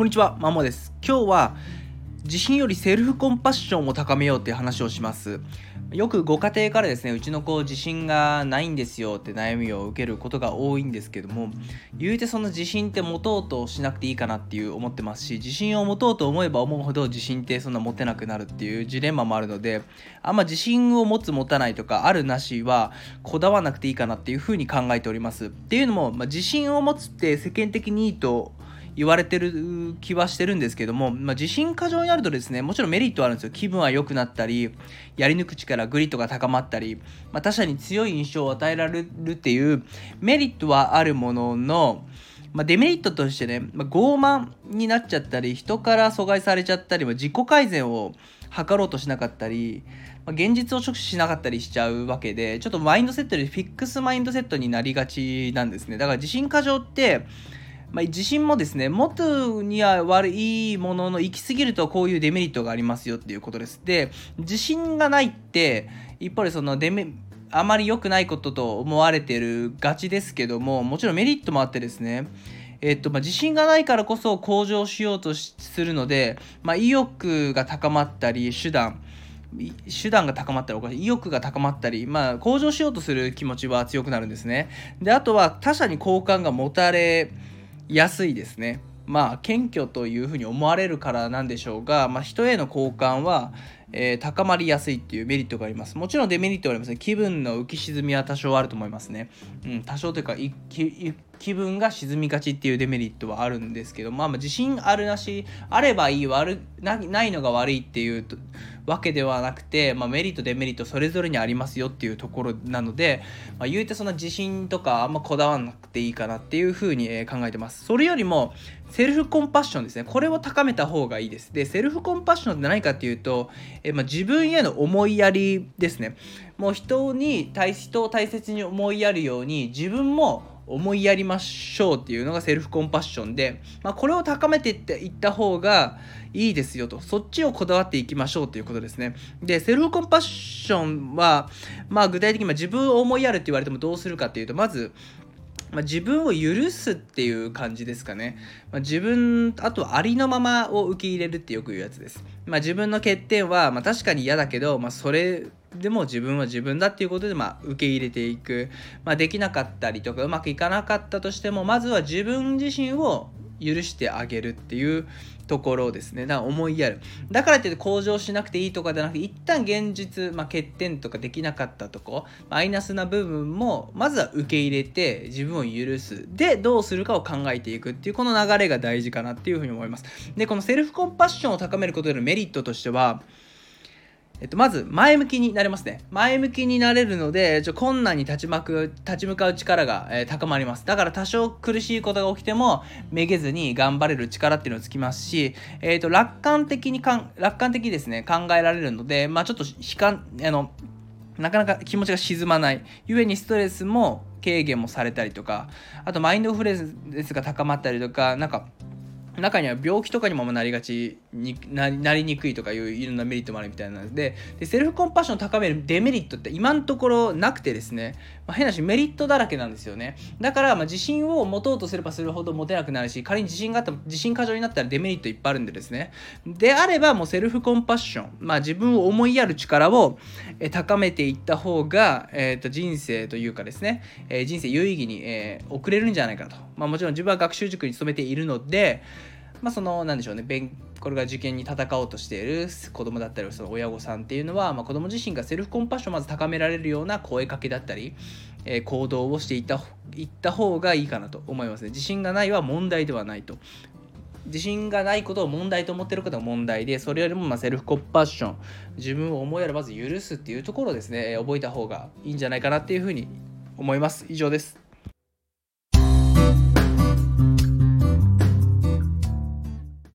こんにちは、マモです。今日は自信よりセルフコンパッションを高めようっていう話をします。よくご家庭からですね、うちの子自信がないんですよって悩みを受けることが多いんですけども、言うてその自信って持とうとしなくていいかなっていう思ってますし、自信を持とうと思えば思うほど自信ってそんな持てなくなるっていうジレンマもあるので、あんま自信を持つ持たないとか、あるなしはこだわらなくていいかなっていうふうに考えております。っていうのも、まあ、自信を持つって世間的にいいと言われてる気はしてるんですけども、まあ、自信過剰になるとですねもちろんメリットはあるんですよ。気分は良くなったりやり抜く力グリッドが高まったり、まあ、他者に強い印象を与えられるっていうメリットはあるもののまあ、デメリットとしてね、まあ、傲慢になっちゃったり人から阻害されちゃったり、まあ、自己改善を図ろうとしなかったり、まあ、現実を直視しなかったりしちゃうわけでちょっとマインドセットでフィックスマインドセットになりがちなんですね。だから自信過剰ってまあ、自信もですね、持つには悪いものの、行き過ぎるとこういうデメリットがありますよっていうことです。で、自信がないって、一方でそのデメ、あまり良くないことと思われてるがちですけども、もちろんメリットもあってですね、えっとまあ、自信がないからこそ向上しようとするので、まあ、意欲が高まったり、手段、手段が高まったりおかしい意欲が高まったり、まあ、向上しようとする気持ちは強くなるんですね。であとは他者に好感が持たれ安いですね。まあ謙虚というふうに思われるからなんでしょうが、まあ、人への好感は、えー、高まりやすいっていうメリットがあります。もちろんデメリットはありますね。気分の浮き沈みは多少あると思いますね。うん、多少というか気分が沈みがちっていうデメリットはあるんですけど、まあ、まあ自信あるなしあればいい悪ないのが悪いっていうわけではなくて、まあ、メリットデメリットそれぞれにありますよっていうところなので、まあ、言うてその自信とかあんまこだわらなくていいかなっていうふうに考えてますそれよりもセルフコンパッションですねこれを高めた方がいいですでセルフコンパッションって何かっていうと、えまあ、自分への思いやりですね。もう人に対人を大切に思いやるように自分も思いやりましょうっていうのがセルフコンパッションで、まあ、これを高めていっていった方がいいですよと。そっちをこだわっていきましょうということですね。でセルフコンパッションは、まあ、具体的に自分を思いやるって言われてもどうするかっていうとまずまあ、自分を許すっていう感じですかね。まあ、自分、あとありのままを受け入れるってよく言うやつです。まあ、自分の欠点は、まあ、確かに嫌だけど、まあ、それでも自分は自分だっていうことで、まあ、受け入れていく、まあ、できなかったりとかうまくいかなかったとしてもまずは自分自身を許してあげるっていうところですね。だから思いやる。だからって向上しなくていいとかじゃなくて、一旦現実、まあ、欠点とかできなかったとこ、マイナスな部分も、まずは受け入れて、自分を許す。で、どうするかを考えていくっていう、この流れが大事かなっていうふうに思います。で、このセルフコンパッションを高めることでのメリットとしては、えっと、まず前向きになれますね。前向きになれるので、ちょ困難に立ちまく立ち向かう力が、えー、高まります。だから多少苦しいことが起きても、めげずに頑張れる力っていうのをつきますし、えっ、ー、と、楽観的にかん、楽観的ですね、考えられるので、まあちょっと悲観、あの、なかなか気持ちが沈まない。ゆえにストレスも軽減もされたりとか、あとマインドフレーズが高まったりとか、なんか、中には病気とかにもなりがちになりにくいとかいういろんなメリットもあるみたいなのででセルフコンパッションを高めるデメリットって今のところなくてですね、まあ、変なしメリットだらけなんですよね。だからま自信を持とうとすればするほど持てなくなるし仮に自信があった自信過剰になったらデメリットいっぱいあるんでですね。であればもうセルフコンパッション、まあ、自分を思いやる力を高めていった方が、えー、と人生というかですね、え、人生有意義に、えー、送れるんじゃないかと、まあ、もちろん自分は学習塾に勤めているのでまあ、その、なんでしょうね、勉これが受験に戦おうとしている子供だったり、その親御さんっていうのは、まあ、子供自身がセルフコンパッションをまず高められるような声かけだったり、えー、行動をしていったいった方がいいかなと思いますね。自信がないは問題ではないと。自信がないことを問題と思ってることが問題で、それよりもまセルフコンパッション、自分を思いやらまず許すっていうところをですね、覚えた方がいいんじゃないかなっていうふうに思います。以上です。